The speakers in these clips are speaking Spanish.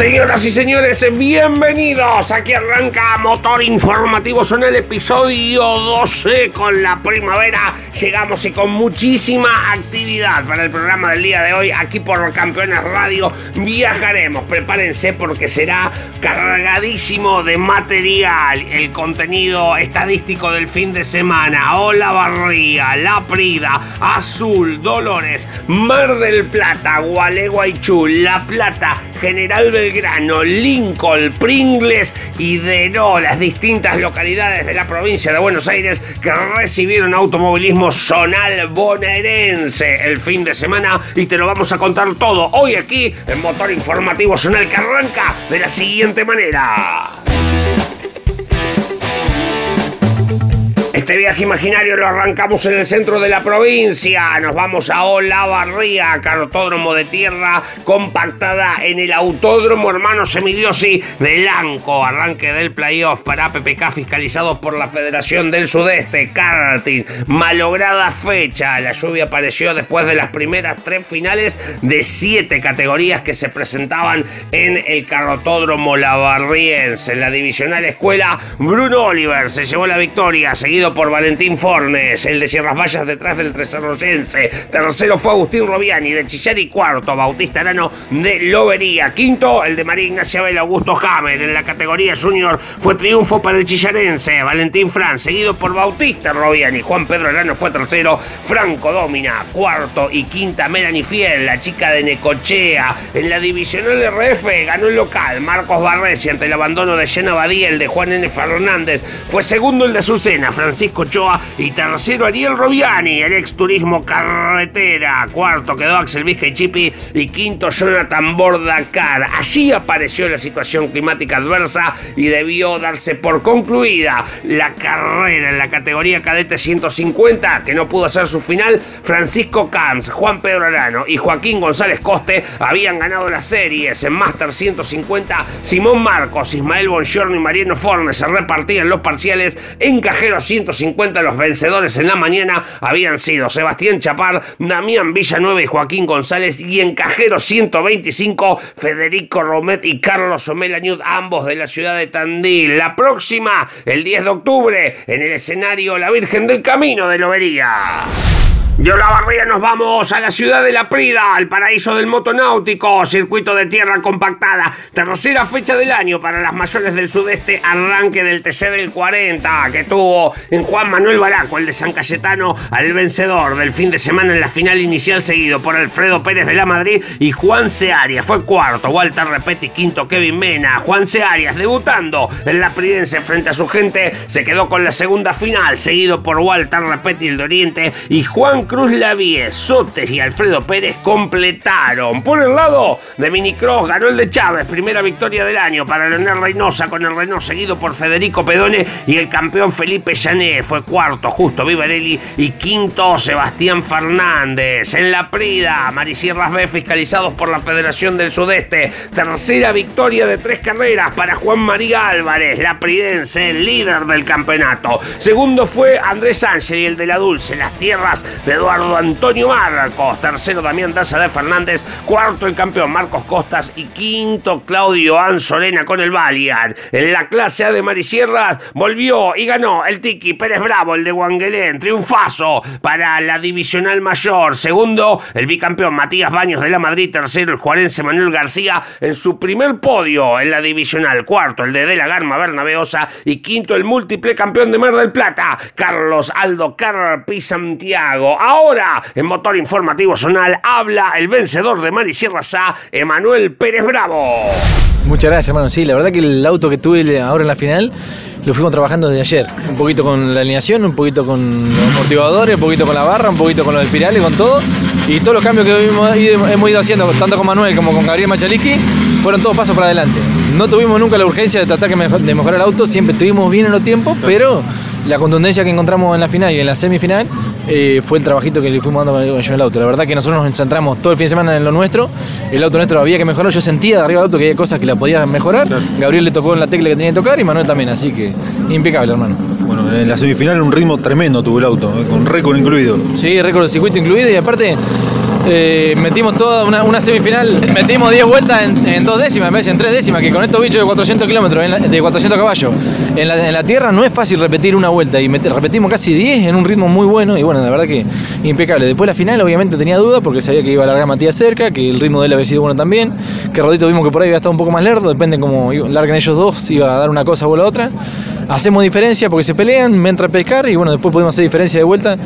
Señoras y señores, bienvenidos. Aquí arranca Motor Informativo. Son el episodio 12 con la primavera. Llegamos y con muchísima actividad para el programa del día de hoy. Aquí por Campeones Radio viajaremos. Prepárense porque será cargadísimo de material el contenido estadístico del fin de semana. Hola Barría, La Prida, Azul, Dolores, Mar del Plata, Gualeguaychú, La Plata, General Belgrano, Lincoln, Pringles y Denó, las distintas localidades de la provincia de Buenos Aires que recibieron automovilismo zonal bonaerense el fin de semana y te lo vamos a contar todo hoy aquí en Motor Informativo Zonal que arranca de la siguiente manera. Este viaje imaginario lo arrancamos en el centro de la provincia. Nos vamos a Olavarría, cartódromo de tierra compactada en el autódromo hermano Semidiosi de Lanco. Arranque del playoff para PPK fiscalizado por la Federación del Sudeste. Karting, malograda fecha. La lluvia apareció después de las primeras tres finales de siete categorías que se presentaban en el carrotódromo lavarriense. En la divisional escuela, Bruno Oliver se llevó la victoria, seguido por Valentín Fornes, el de Sierras Vallas detrás del Tresarroyense. Tercero fue Agustín Robiani de Chillar y cuarto Bautista Arano de Lobería. Quinto, el de María Ignacia Abel Augusto Hammer. En la categoría junior fue triunfo para el chillarense Valentín Fran, seguido por Bautista Robiani. Juan Pedro Arano fue tercero, Franco Domina, cuarto y quinta Melanie Fiel, la chica de Necochea. En la divisional RF ganó el local Marcos Barresi ante el abandono de Jenna Badiel de Juan N. Fernández. Fue segundo el de Azucena, Francisco Choa y tercero Ariel Robiani, el ex turismo carretera. Cuarto quedó Axel Vizca y Chipi y quinto Jonathan Bordacar. Allí apareció la situación climática adversa y debió darse por concluida la carrera en la categoría cadete 150 que no pudo hacer su final. Francisco Camps, Juan Pedro Arano y Joaquín González Coste habían ganado las series en Master 150. Simón Marcos, Ismael Bongiorno y Mariano Fornes se repartían los parciales en cajero 150 150 los vencedores en la mañana habían sido Sebastián Chapar, Damián Villanueva y Joaquín González y en cajero 125 Federico Romet y Carlos Omelañud, ambos de la ciudad de Tandil. La próxima, el 10 de octubre, en el escenario La Virgen del Camino de Lobería. Yo la barría nos vamos a la ciudad de La Prida, al paraíso del motonáutico, circuito de tierra compactada, tercera fecha del año para las mayores del sudeste, arranque del TC del 40, que tuvo en Juan Manuel Baraco, el de San Cayetano, al vencedor del fin de semana en la final inicial, seguido por Alfredo Pérez de la Madrid y Juan Searias. Fue cuarto, Walter Repetti, quinto, Kevin Mena, Juan Searias debutando en la Pridense frente a su gente, se quedó con la segunda final, seguido por Walter Repetti, el de Oriente, y Juan Cruz Lavie, Sotes y Alfredo Pérez completaron. Por el lado de Minicross ganó el de Chávez, primera victoria del año para Leonel Reynosa con el Renault seguido por Federico Pedone y el campeón Felipe Llané fue cuarto Justo Vivarelli y quinto Sebastián Fernández. En la Prida, Marisierras B fiscalizados por la Federación del Sudeste. Tercera victoria de tres carreras para Juan María Álvarez, la Pridense, el líder del campeonato. Segundo fue Andrés Ángel y el de la Dulce, las tierras de Eduardo Antonio Marcos. Tercero Damián Daza de Fernández. Cuarto el campeón Marcos Costas. Y quinto Claudio Anzorena con el Valiant. En la clase A de Marisierras volvió y ganó el Tiki Pérez Bravo, el de Wangelén. Triunfazo para la divisional mayor. Segundo el bicampeón Matías Baños de la Madrid. Tercero el juarense Manuel García en su primer podio en la divisional. Cuarto el de De la Garma Bernabeosa. Y quinto el múltiple campeón de Mar del Plata, Carlos Aldo Carpi Santiago. Ahora, en Motor Informativo Zonal, habla el vencedor de Marisierra Sá, Emanuel Pérez Bravo. Muchas gracias, hermano. Sí, la verdad que el auto que tuve ahora en la final lo fuimos trabajando desde ayer. Un poquito con la alineación, un poquito con los amortiguadores, un poquito con la barra, un poquito con los espirales, con todo. Y todos los cambios que hemos ido haciendo, tanto con Manuel como con Gabriel Machaliki, fueron todos pasos para adelante. No tuvimos nunca la urgencia de tratar de mejorar el auto, siempre estuvimos bien en los tiempos, pero la contundencia que encontramos en la final y en la semifinal eh, fue el trabajito que le fuimos dando con el auto. La verdad que nosotros nos centramos todo el fin de semana en lo nuestro. El auto nuestro había que mejorar. Yo sentía de arriba del auto que había cosas que la podía mejorar. Gabriel le tocó en la tecla que tenía que tocar y Manuel también. Así que impecable, hermano. En la semifinal un ritmo tremendo tuvo el auto, eh, con récord incluido. Sí, récord de circuito incluido y aparte eh, metimos toda una, semifinal, metimos 10 vueltas en, dos décimas, en vez en tres décimas, que con estos bichos de 400 kilómetros, de 400 caballos, en la, tierra no es fácil repetir una vuelta y repetimos casi 10 en un ritmo muy bueno y bueno, la verdad que impecable. Después la final obviamente tenía dudas porque sabía que iba a largar Matías cerca, que el ritmo de él había sido bueno también, que Rodito vimos que por ahí había estado un poco más lerdo, depende cómo larguen ellos dos, iba a dar una cosa o la otra. Hacemos diferencia porque se pelean, me entra a pescar y bueno, después podemos hacer diferencia de vuelta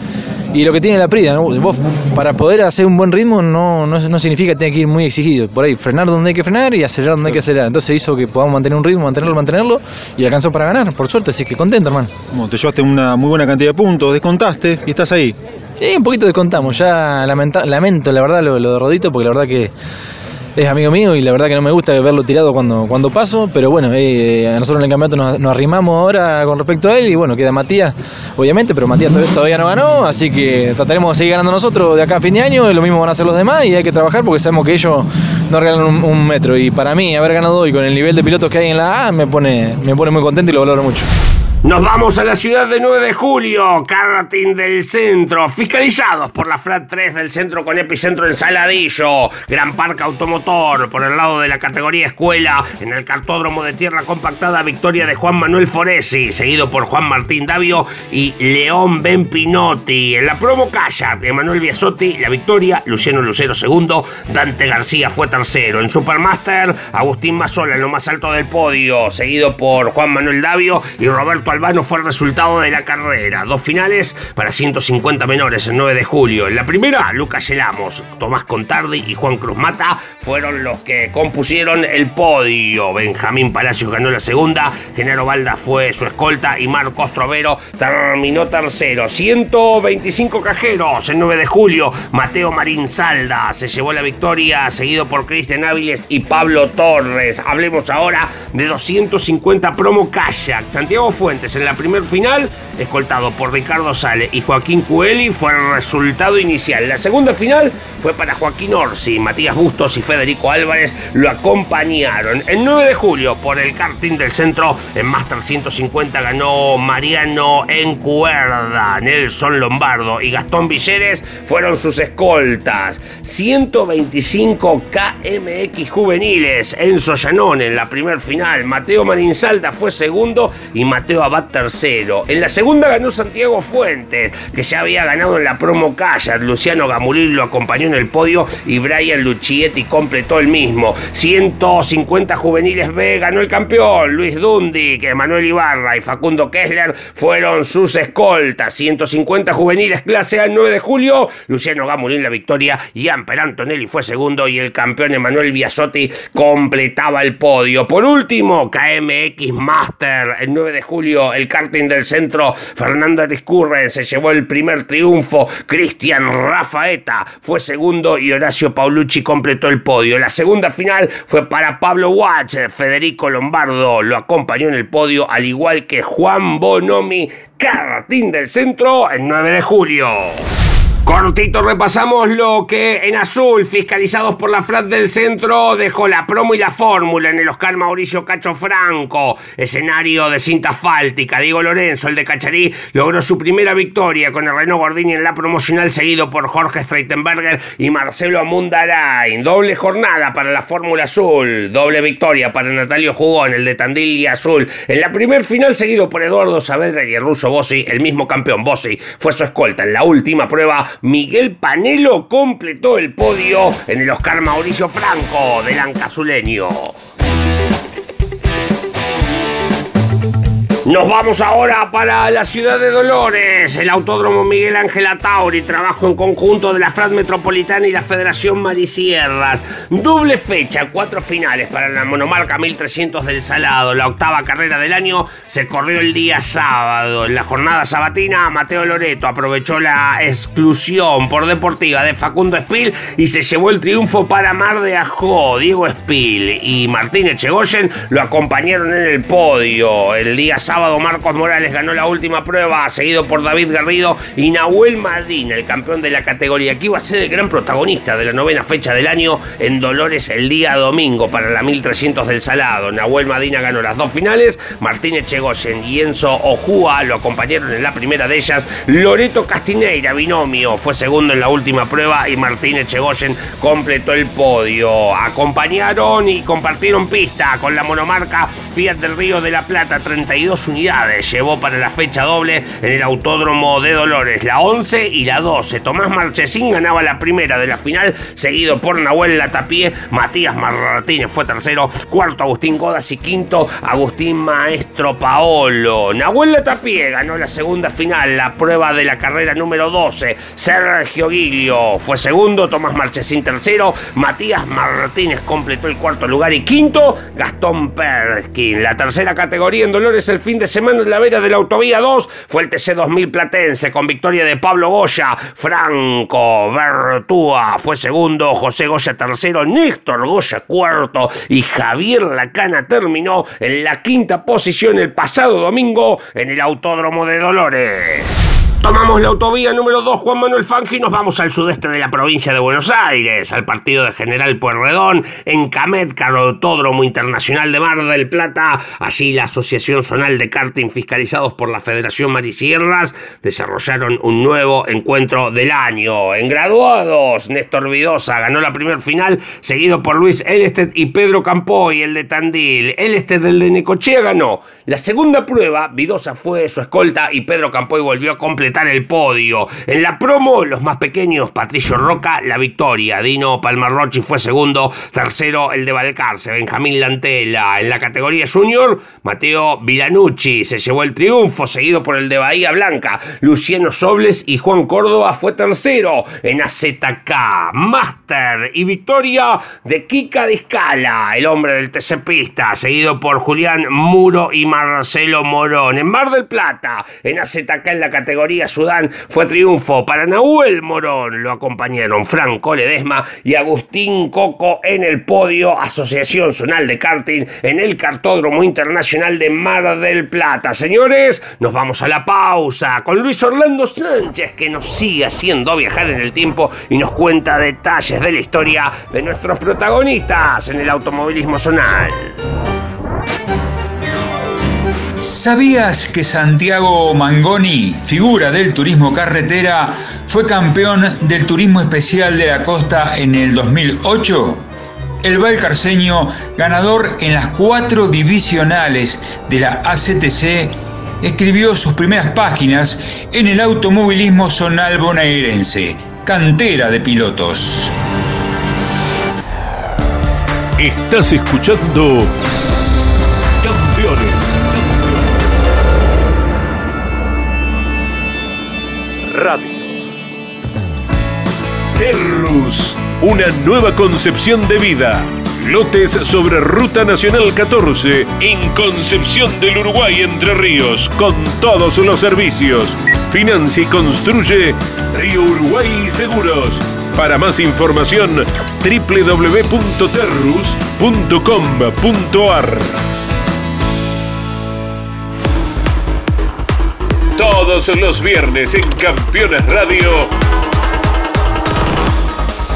y lo que tiene la Prida, ¿no? vos para poder hacer un buen ritmo no, no, significa que tenga que ir muy exigido. Por ahí, frenar donde hay que frenar y acelerar donde hay que acelerar. Entonces hizo que podamos mantener un ritmo, mantenerlo, mantenerlo y alcanzó para ganar, por suerte. Así que contento, hermano. te llevaste una muy buena cantidad de puntos, descontaste y estás ahí. Sí, un poquito descontamos. Ya lamento, la verdad lo, lo de Rodito porque la verdad que es amigo mío y la verdad que no me gusta verlo tirado cuando, cuando paso, pero bueno, eh, nosotros en el campeonato nos, arrimamos ahora con respecto a él y bueno, queda Matías, obviamente, pero Matías todavía no ganó, así que trataremos de seguir ganando nosotros de acá a fin de año, lo mismo van a hacer los demás y hay que trabajar porque sabemos que ellos no regalan un, metro y para mí haber ganado hoy con el nivel de pilotos que hay en la A me pone, me pone muy contento y lo valoro mucho. Nos vamos a la ciudad de 9 de julio, karting del centro, fiscalizados por la FLAT 3 del centro con epicentro en Saladillo, Gran Parque Automotor, por el lado de la categoría escuela, en el cartódromo de tierra compactada, victoria de Juan Manuel Foresi, seguido por Juan Martín Davio y León Benpinotti. En la promo Calla, Emanuel Biasotti, la victoria, Luciano Lucero segundo, Dante García fue tercero. En Supermaster, Agustín Mazola en lo más alto del podio, seguido por Juan Manuel Davio y Roberto Albano fue el resultado de la carrera. Dos finales para 150 menores el 9 de julio. En la primera, Lucas Yelamos, Tomás Contardi y Juan Cruz Mata fueron los que compusieron el podio. Benjamín Palacios ganó la segunda, Genaro Balda fue su escolta y Marcos Trovero terminó tercero. 125 cajeros el 9 de julio. Mateo Marín Salda se llevó la victoria, seguido por Cristian Áviles y Pablo Torres. Hablemos ahora de 250 promo kayak. Santiago En la primer final, escoltado por Ricardo Sale y Joaquín Cueli, fue el resultado inicial. La segunda final fue para Joaquín Orsi, Matías Bustos y Federico Álvarez lo acompañaron. El 9 de julio, por el karting del centro, en Master 150 ganó Mariano Encuerda, Nelson Lombardo y Gastón Villeres fueron sus escoltas. 125 KMX juveniles, Enzo Llanón en la primer final, Mateo Marinsalda fue segundo y Mateo Abad tercero. En la segunda ganó Santiago Fuentes, que ya había ganado en la promo Calla. Luciano Gamulín lo acompañó en el podio y Brian Luchietti completó el mismo. 150 juveniles B ganó el campeón. Luis Dundi, que Manuel Ibarra y Facundo Kessler fueron sus escoltas. 150 juveniles clase A el 9 de julio. Luciano Gamulín la victoria. Amper Antonelli fue segundo y el campeón Emanuel Biasotti completaba el podio. Por último, KMX Master el 9 de julio el karting del centro, Fernando Ariscurren se llevó el primer triunfo, Cristian Rafaeta fue segundo y Horacio Paulucci completó el podio. La segunda final fue para Pablo Watch, Federico Lombardo lo acompañó en el podio, al igual que Juan Bonomi, karting del centro, el 9 de julio. Cortito repasamos lo que en azul, fiscalizados por la FRAT del centro, dejó la promo y la fórmula en el Oscar Mauricio Cacho Franco, escenario de cinta asfáltica. Diego Lorenzo, el de Cacharí, logró su primera victoria con el Renault Gordini en la promocional, seguido por Jorge Streitenberger y Marcelo Amundarain. Doble jornada para la Fórmula Azul, doble victoria para Natalio Jugón, el de Tandil y Azul. En la primer final, seguido por Eduardo Saavedra y el ruso Bossi, el mismo campeón Bossi, fue su escolta en la última prueba Miguel Panelo completó el podio en el Oscar Mauricio Franco del Ancazuleño. Nos vamos ahora para la ciudad de Dolores. El Autódromo Miguel Ángel Atauri, trabajo en conjunto de la FRAD Metropolitana y la Federación Marisierras. Doble fecha, cuatro finales para la monomarca 1300 del Salado. La octava carrera del año se corrió el día sábado. En la jornada sabatina, Mateo Loreto aprovechó la exclusión por deportiva de Facundo Espil y se llevó el triunfo para Mar de Ajó. Diego Espil y Martín Echegoyen lo acompañaron en el podio. El día sábado sábado Marcos Morales ganó la última prueba, seguido por David Garrido y Nahuel Madín, el campeón de la categoría, que iba a ser el gran protagonista de la novena fecha del año en Dolores el día domingo para la 1300 del Salado. Nahuel Madina ganó las dos finales, Martín Echegoyen y Enzo Ojúa lo acompañaron en la primera de ellas. Loreto Castineira, binomio, fue segundo en la última prueba y Martín Echegoyen completó el podio. Acompañaron y compartieron pista con la monomarca Fiat del Río de la Plata 32 unidades llevó para la fecha doble en el Autódromo de Dolores, la 11 y la 12. Tomás Marchesín ganaba la primera de la final, seguido por Nahuel Latapié, Matías Martínez fue tercero, cuarto Agustín Godas y quinto Agustín Maestro Paolo. Nahuel Latapié ganó la segunda final, la prueba de la carrera número 12. Sergio Guilio fue segundo, Tomás Marchesín tercero, Matías Martínez completó el cuarto lugar y quinto Gastón Perskin. La tercera categoría en Dolores el fin de semana en la vera de la autovía 2 fue el TC2000 Platense con victoria de Pablo Goya, Franco Bertúa fue segundo, José Goya tercero, Néstor Goya cuarto y Javier Lacana terminó en la quinta posición el pasado domingo en el Autódromo de Dolores. Tomamos la autovía número 2 Juan Manuel Fangi y nos vamos al sudeste de la provincia de Buenos Aires, al partido de General Pueyrredón, en Camet, Autódromo Internacional de Mar del Plata. Allí la Asociación Zonal de Karting, fiscalizados por la Federación Marisierras, desarrollaron un nuevo encuentro del año. En graduados, Néstor Vidosa ganó la primer final, seguido por Luis Elested y Pedro Campoy, el de Tandil. Elested, del de Necochea, ganó. La segunda prueba, Vidosa fue su escolta y Pedro Campoy volvió a completar el podio. En la promo, los más pequeños, Patricio Roca, la victoria. Dino Palmarrochi fue segundo. Tercero, el de Valcarce, Benjamín Lantela. En la categoría junior, Mateo Vilanucci se llevó el triunfo, seguido por el de Bahía Blanca. Luciano Sobles y Juan Córdoba fue tercero. En AZK, Master y victoria de Kika Discala, el hombre del TC Pista, seguido por Julián Muro y Marcelo Morón. En Mar del Plata, en AZK en la categoría Sudán fue triunfo para Nahuel Morón. Lo acompañaron Franco Ledesma y Agustín Coco en el podio. Asociación Zonal de Karting en el Cartódromo Internacional de Mar del Plata. Señores, nos vamos a la pausa con Luis Orlando Sánchez que nos sigue haciendo viajar en el tiempo y nos cuenta detalles de la historia de nuestros protagonistas en el automovilismo zonal. ¿Sabías que Santiago Mangoni, figura del turismo carretera, fue campeón del turismo especial de la costa en el 2008? El valcarceño, ganador en las cuatro divisionales de la ACTC, escribió sus primeras páginas en el automovilismo zonal bonaerense, cantera de pilotos. Estás escuchando Una nueva concepción de vida. Lotes sobre Ruta Nacional 14 en Concepción del Uruguay Entre Ríos, con todos los servicios. Financia y construye Río Uruguay Seguros. Para más información, www.terrus.com.ar. Todos los viernes en Campeones Radio.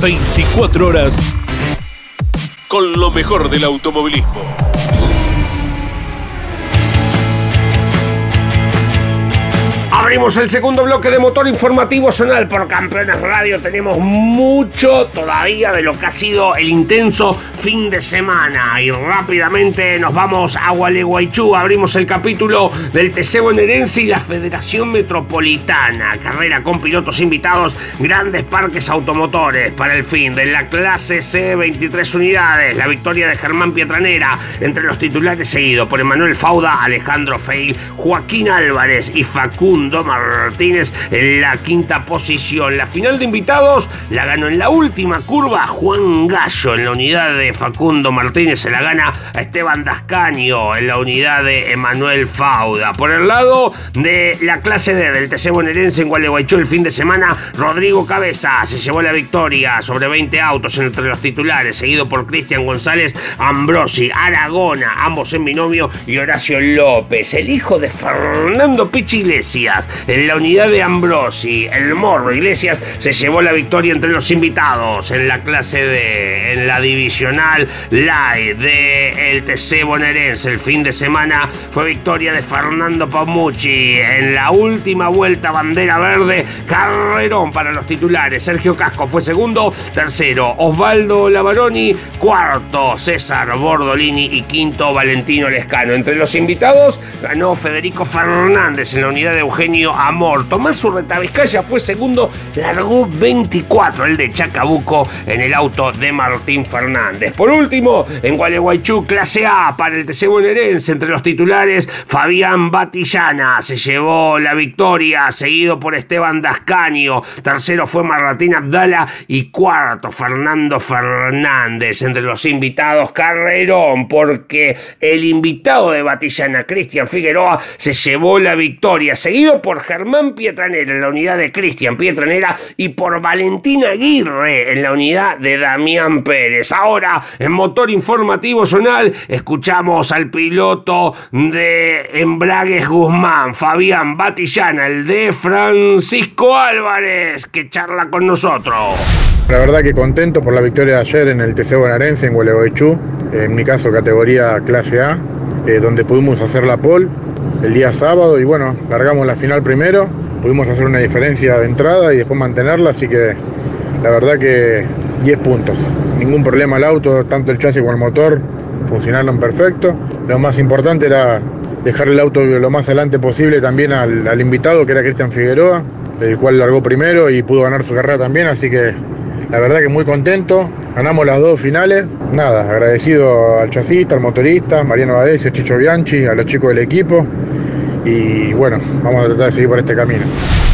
24 horas con lo mejor del automovilismo. Abrimos el segundo bloque de motor informativo zonal por Campeones Radio. Tenemos mucho todavía de lo que ha sido el intenso fin de semana. Y rápidamente nos vamos a Gualeguaychú. Abrimos el capítulo del TC bonaerense y la Federación Metropolitana. Carrera con pilotos invitados, grandes parques automotores para el fin de la clase C, 23 unidades. La victoria de Germán Pietranera entre los titulares seguido por Emanuel Fauda, Alejandro Feil, Joaquín Álvarez y Facundo Martínez en la quinta posición. La final de invitados la ganó en la última curva Juan Gallo en la unidad de Facundo Martínez. Se la gana Esteban Dascaño en la unidad de Emanuel Fauda. Por el lado de la clase D del TC bonaerense en Gualeguaychú el fin de semana, Rodrigo Cabeza se llevó la victoria sobre 20 autos entre los titulares, seguido por Cristian González Ambrosi, Aragona, ambos en binomio, y Horacio López, el hijo de Fernando Pichi Iglesias en la unidad de Ambrosi, el Morro Iglesias se llevó la victoria entre los invitados en la clase de en la divisional live de el TC bonaerense. El fin de semana fue victoria de Fernando Pamucci en la última vuelta bandera verde, carrerón para los titulares. Sergio Casco fue segundo, tercero Osvaldo Lavaroni, cuarto César Bordolini y quinto Valentino Lescano. Entre los invitados ganó Federico Fernández en la unidad de Eugenio Amor. Tomás Urretabiscaya fue segundo, largó 24 el de Chacabuco en el auto de Martín Fernández. Por último, en Gualeguaychú, clase A para el TC bonaerense entre los titulares, Fabián Batillana se llevó la victoria, seguido por Esteban Dascaño. Tercero fue Marratín Abdala y cuarto Fernando Fernández. Entre los invitados, Carrerón, porque el invitado de Batillana, Cristian Figueroa, se llevó la victoria, seguido por Germán Pietranera en la unidad de Cristian Pietranera y por Valentina Aguirre en la unidad de Damián Pérez. Ahora, en motor informativo zonal, escuchamos al piloto de Embragues Guzmán, Fabián Batillana, el de Francisco Álvarez, que charla con nosotros. La verdad que contento por la victoria de ayer en el TC Bonaerense en Gualeguaychú, en mi caso categoría clase A, eh, donde pudimos hacer la pole el día sábado y bueno, largamos la final primero, pudimos hacer una diferencia de entrada y después mantenerla, así que la verdad que 10 puntos. Ningún problema el auto, tanto el chasis como el motor funcionaron perfecto. Lo más importante era dejar el auto lo más adelante posible también al, al invitado que era Cristian Figueroa, el cual largó primero y pudo ganar su carrera también, así que la verdad que muy contento. Ganamos las dos finales. Nada, agradecido al chasista, al motorista, Mariano Badesio, Chicho Bianchi, a los chicos del equipo. Y bueno, vamos a tratar de seguir por este camino.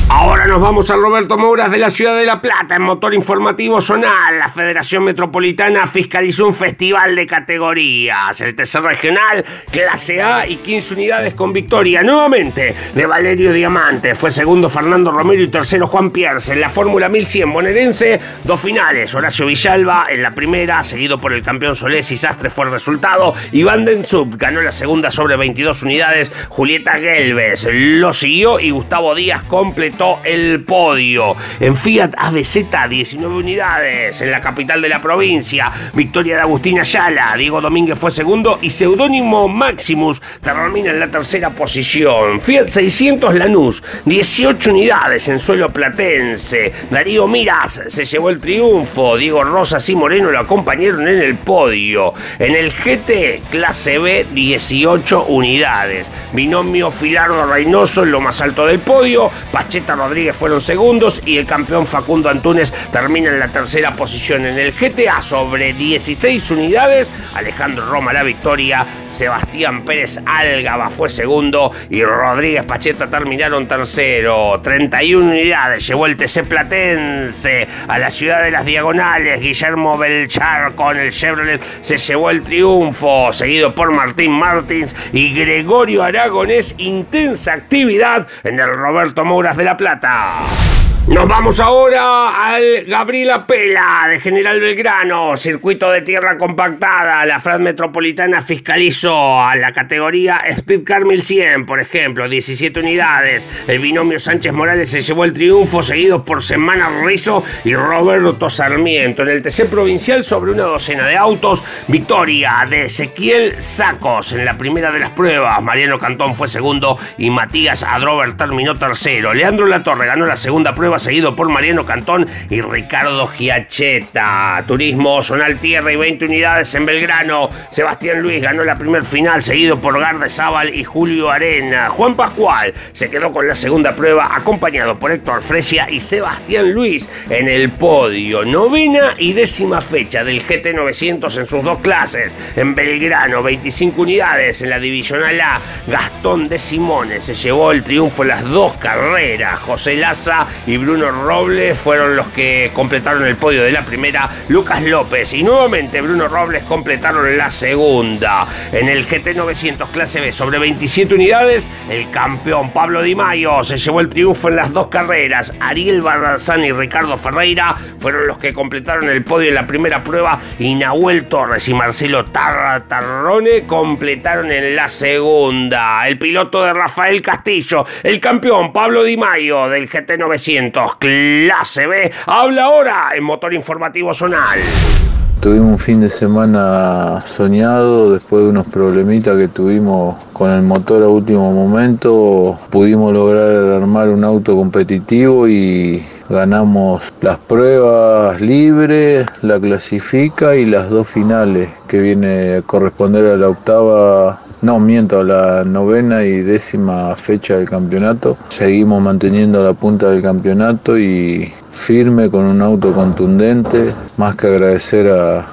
Ahora nos vamos a Roberto Mouras de la Ciudad de La Plata en Motor Informativo Zonal. La Federación Metropolitana fiscalizó un festival de categorías. El tercer regional, clase A y 15 unidades con victoria. Nuevamente de Valerio Diamante. Fue segundo Fernando Romero y tercero Juan Pierce. En la Fórmula 1100 bonaerense, dos finales. Horacio Villalba en la primera, seguido por el campeón Solés y Sastre fue el resultado. Iván Densub ganó la segunda sobre 22 unidades. Julieta Gelbes lo siguió y Gustavo Díaz completó el podio. En Fiat ABZ, 19 unidades. En la capital de la provincia, victoria de Agustín Ayala. Diego Domínguez fue segundo y Seudónimo Maximus termina en la tercera posición. Fiat 600 Lanús, 18 unidades en suelo platense. Darío Miras se llevó el triunfo. Diego Rosas y Moreno lo acompañaron en el podio. En el GT, clase B, 18 unidades. Binomio Filardo Reynoso en lo más alto del podio. Rodríguez fueron segundos y el campeón Facundo Antunes termina en la tercera posición. En el GTA sobre 16 unidades, Alejandro Roma la victoria, Sebastián Pérez Álgaba fue segundo y Rodríguez Pacheta terminaron tercero. 31 unidades llevó el TC Platense a la ciudad de las Diagonales. Guillermo Belchar con el Chevrolet se llevó el triunfo, seguido por Martín Martins y Gregorio Aragonés. Intensa actividad en el Roberto Mouras de la Plata. Nos vamos ahora al Gabriela Pela de General Belgrano, circuito de tierra compactada. La FRAD Metropolitana fiscalizó a la categoría Speedcar 1100, por ejemplo, 17 unidades. El binomio Sánchez Morales se llevó el triunfo, seguido por Semana Rizo y Roberto Sarmiento. En el TC provincial, sobre una docena de autos, victoria de Ezequiel Sacos en la primera de las pruebas. Mariano Cantón fue segundo y Matías Adrover terminó tercero. Leandro Latorre ganó la segunda prueba seguido por Mariano Cantón y Ricardo Giacheta. Turismo Zonal Tierra y 20 unidades en Belgrano. Sebastián Luis ganó la primer final, seguido por Garde Zaval y Julio Arena. Juan Pascual se quedó con la segunda prueba, acompañado por Héctor Fresia y Sebastián Luis en el podio. Novena y décima fecha del GT900 en sus dos clases. En Belgrano, 25 unidades en la Divisional A. Gastón de Simone se llevó el triunfo en las dos carreras. José Laza y Bruno Robles fueron los que completaron el podio de la primera, Lucas López y nuevamente Bruno Robles completaron la segunda. En el GT 900 clase B sobre 27 unidades, el campeón Pablo Di Mayo se llevó el triunfo en las dos carreras. Ariel Barrazán y Ricardo Ferreira fueron los que completaron el podio en la primera prueba y Nahuel Torres y Marcelo Tarrone completaron en la segunda. El piloto de Rafael Castillo, el campeón Pablo Di Mayo del GT 900 clase B. Habla ahora en Motor Informativo Zonal. Tuvimos un fin de semana soñado después de unos problemitas que tuvimos con el motor a último momento. Pudimos lograr armar un auto competitivo y ganamos las pruebas libres, la clasifica y las dos finales que viene a corresponder a la octava no, miento, la novena y décima fecha del campeonato. Seguimos manteniendo la punta del campeonato y firme con un auto contundente. Más que agradecer a,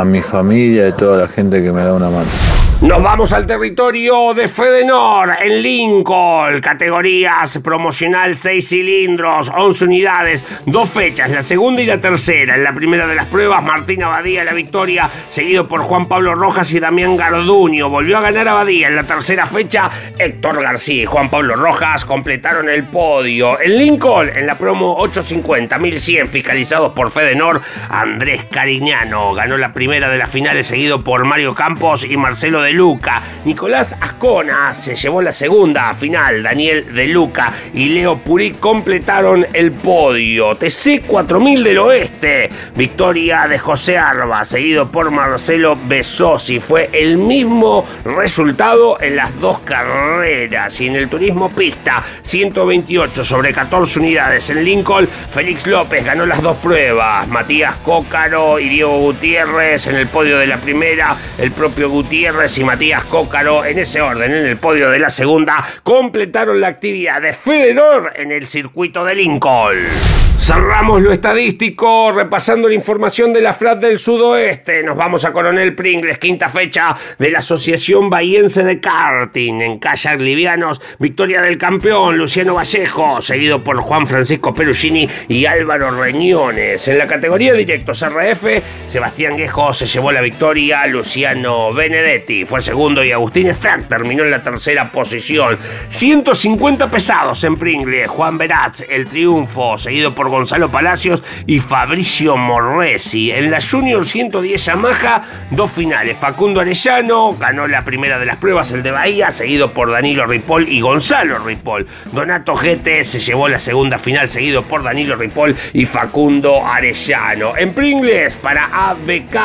a mi familia y a toda la gente que me da una mano. Nos vamos al territorio de Fedenor, en Lincoln, categorías promocional 6 cilindros, 11 unidades, dos fechas, la segunda y la tercera. En la primera de las pruebas, Martín Abadía la victoria, seguido por Juan Pablo Rojas y Damián Garduño. Volvió a ganar Abadía en la tercera fecha, Héctor García y Juan Pablo Rojas completaron el podio. En Lincoln, en la promo 850, 1100, fiscalizados por Fedenor, Andrés Cariñano ganó la primera de las finales, seguido por Mario Campos y Marcelo de Luca. Nicolás Ascona se llevó la segunda final. Daniel de Luca y Leo Purí completaron el podio. TC 4000 del Oeste. Victoria de José Arba, seguido por Marcelo Besosi. Fue el mismo resultado en las dos carreras. Y en el turismo pista, 128 sobre 14 unidades en Lincoln. Félix López ganó las dos pruebas. Matías Cócaro y Diego Gutiérrez en el podio de la primera. El propio Gutiérrez y Matías Cócaro en ese orden en el podio de la segunda completaron la actividad de Federor en el circuito de Lincoln. Cerramos lo estadístico repasando la información de la FLAT del Sudoeste. Nos vamos a Coronel Pringles, quinta fecha de la Asociación Bahiense de Karting. En kayak livianos, victoria del campeón Luciano Vallejo, seguido por Juan Francisco Perugini y Álvaro Reñones. En la categoría directos RF, Sebastián Guejo se llevó la victoria, Luciano Benedetti fue segundo y Agustín Strack terminó en la tercera posición. 150 pesados en Pringles, Juan Beratz el triunfo, seguido por Gonzalo Palacios y Fabricio Morresi. En la Junior 110 Yamaha, dos finales. Facundo Arellano ganó la primera de las pruebas, el de Bahía, seguido por Danilo Ripoll y Gonzalo Ripoll. Donato Gete se llevó la segunda final, seguido por Danilo Ripoll y Facundo Arellano. En Pringles, para ABK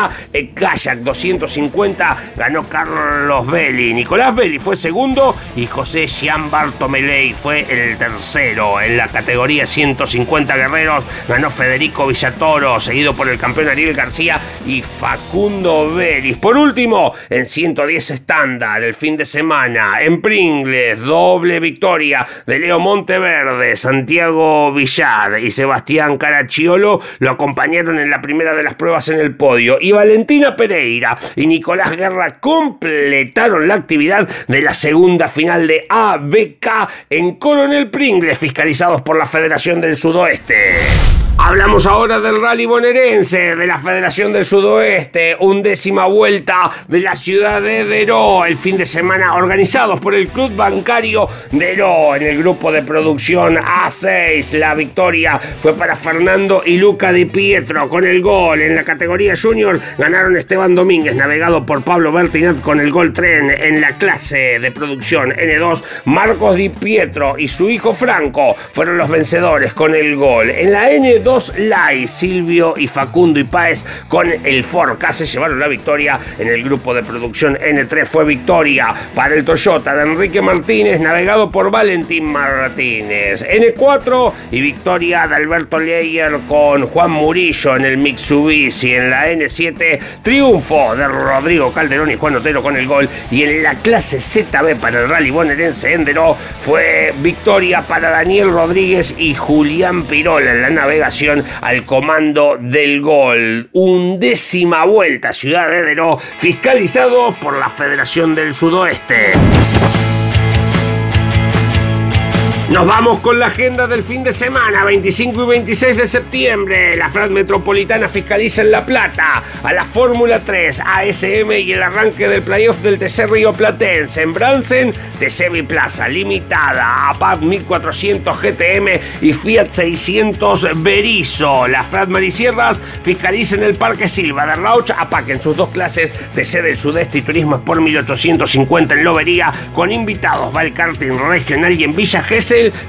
Kayak 250, ganó Carlos Belli. Nicolás Belli fue segundo y José Jean Bartomelei fue el tercero. En la categoría 150 guerreros ganó Federico Villatoro, seguido por el campeón Ariel García y Facundo Vélez. Por último, en 110 estándar, el fin de semana, en Pringles, doble victoria de Leo Monteverde, Santiago Villar y Sebastián Caracciolo lo acompañaron en la primera de las pruebas en el podio. Y Valentina Pereira y Nicolás Guerra completaron la actividad de la segunda final de ABK en Coronel Pringles, fiscalizados por la Federación del Sudoeste. Yeah. Hablamos ahora del rally bonaerense, de la Federación del Sudoeste, undécima vuelta de la ciudad de Deró, el fin de semana organizados por el Club Bancario Deró en el grupo de producción A6. La victoria fue para Fernando y Luca Di Pietro con el gol. En la categoría junior ganaron Esteban Domínguez, navegado por Pablo Bertinat con el gol tren en la clase de producción N2. Marcos Di Pietro y su hijo Franco fueron los vencedores con el gol. En la N2 dos Lai, Silvio y Facundo y Páez con el Ford se llevaron la victoria en el grupo de producción N3 fue victoria para el Toyota de Enrique Martínez navegado por Valentín Martínez. N4 y victoria de Alberto Leyer con Juan Murillo en el Mitsubishi. En la N7 triunfo de Rodrigo Calderón y Juan Otero con el gol. Y en la clase ZB para el rally bonaerense Endero fue victoria para Daniel Rodríguez y Julián Pirola en la al comando del gol. Undécima vuelta, Ciudad de Deró, fiscalizado por la Federación del Sudoeste. Nos vamos con la agenda del fin de semana, 25 y 26 de septiembre. La FRAD Metropolitana fiscaliza en La Plata a la Fórmula 3, ASM y el arranque del playoff del TC Río Platense. En Bransen, TC Limitada, APAD 1400 GTM y Fiat 600 Berizo. La FRAD Marisierras fiscaliza en el Parque Silva de Rauch, APAC en sus dos clases TC del Sudeste y Turismo por 1850 en Lobería, con invitados va el karting regional y en Villa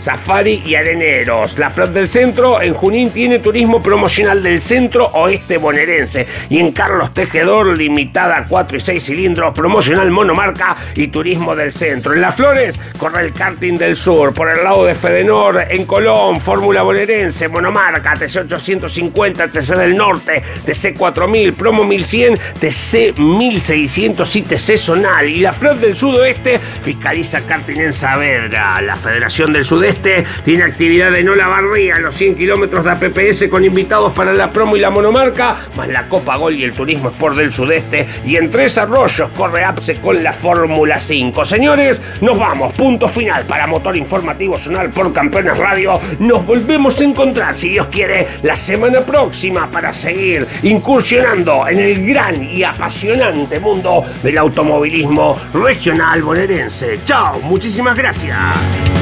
Safari y Areneros. La Flot del Centro en Junín tiene turismo promocional del centro oeste bonaerense. Y en Carlos Tejedor, limitada 4 y 6 cilindros, promocional monomarca y turismo del centro. En Las Flores, corre el karting del sur. Por el lado de Fedenor, en Colón, Fórmula bonaerense, monomarca, TC 850, TC del Norte, TC 4000, Promo 1100, TC 1600 y TC Zonal. Y la Flot del Sudoeste fiscaliza karting en Saavedra. La Federación del sudeste tiene actividad en Olavarría, los 100 kilómetros de APPS con invitados para la promo y la monomarca, más la Copa Gol y el Turismo Sport del Sudeste. Y en Tres Arroyos corre APSE con la Fórmula 5. Señores, nos vamos. Punto final para Motor Informativo Zonal por Campeones Radio. Nos volvemos a encontrar, si Dios quiere, la semana próxima para seguir incursionando en el gran y apasionante mundo del automovilismo regional bonaerense. Chao, muchísimas gracias.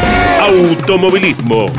automovilismo.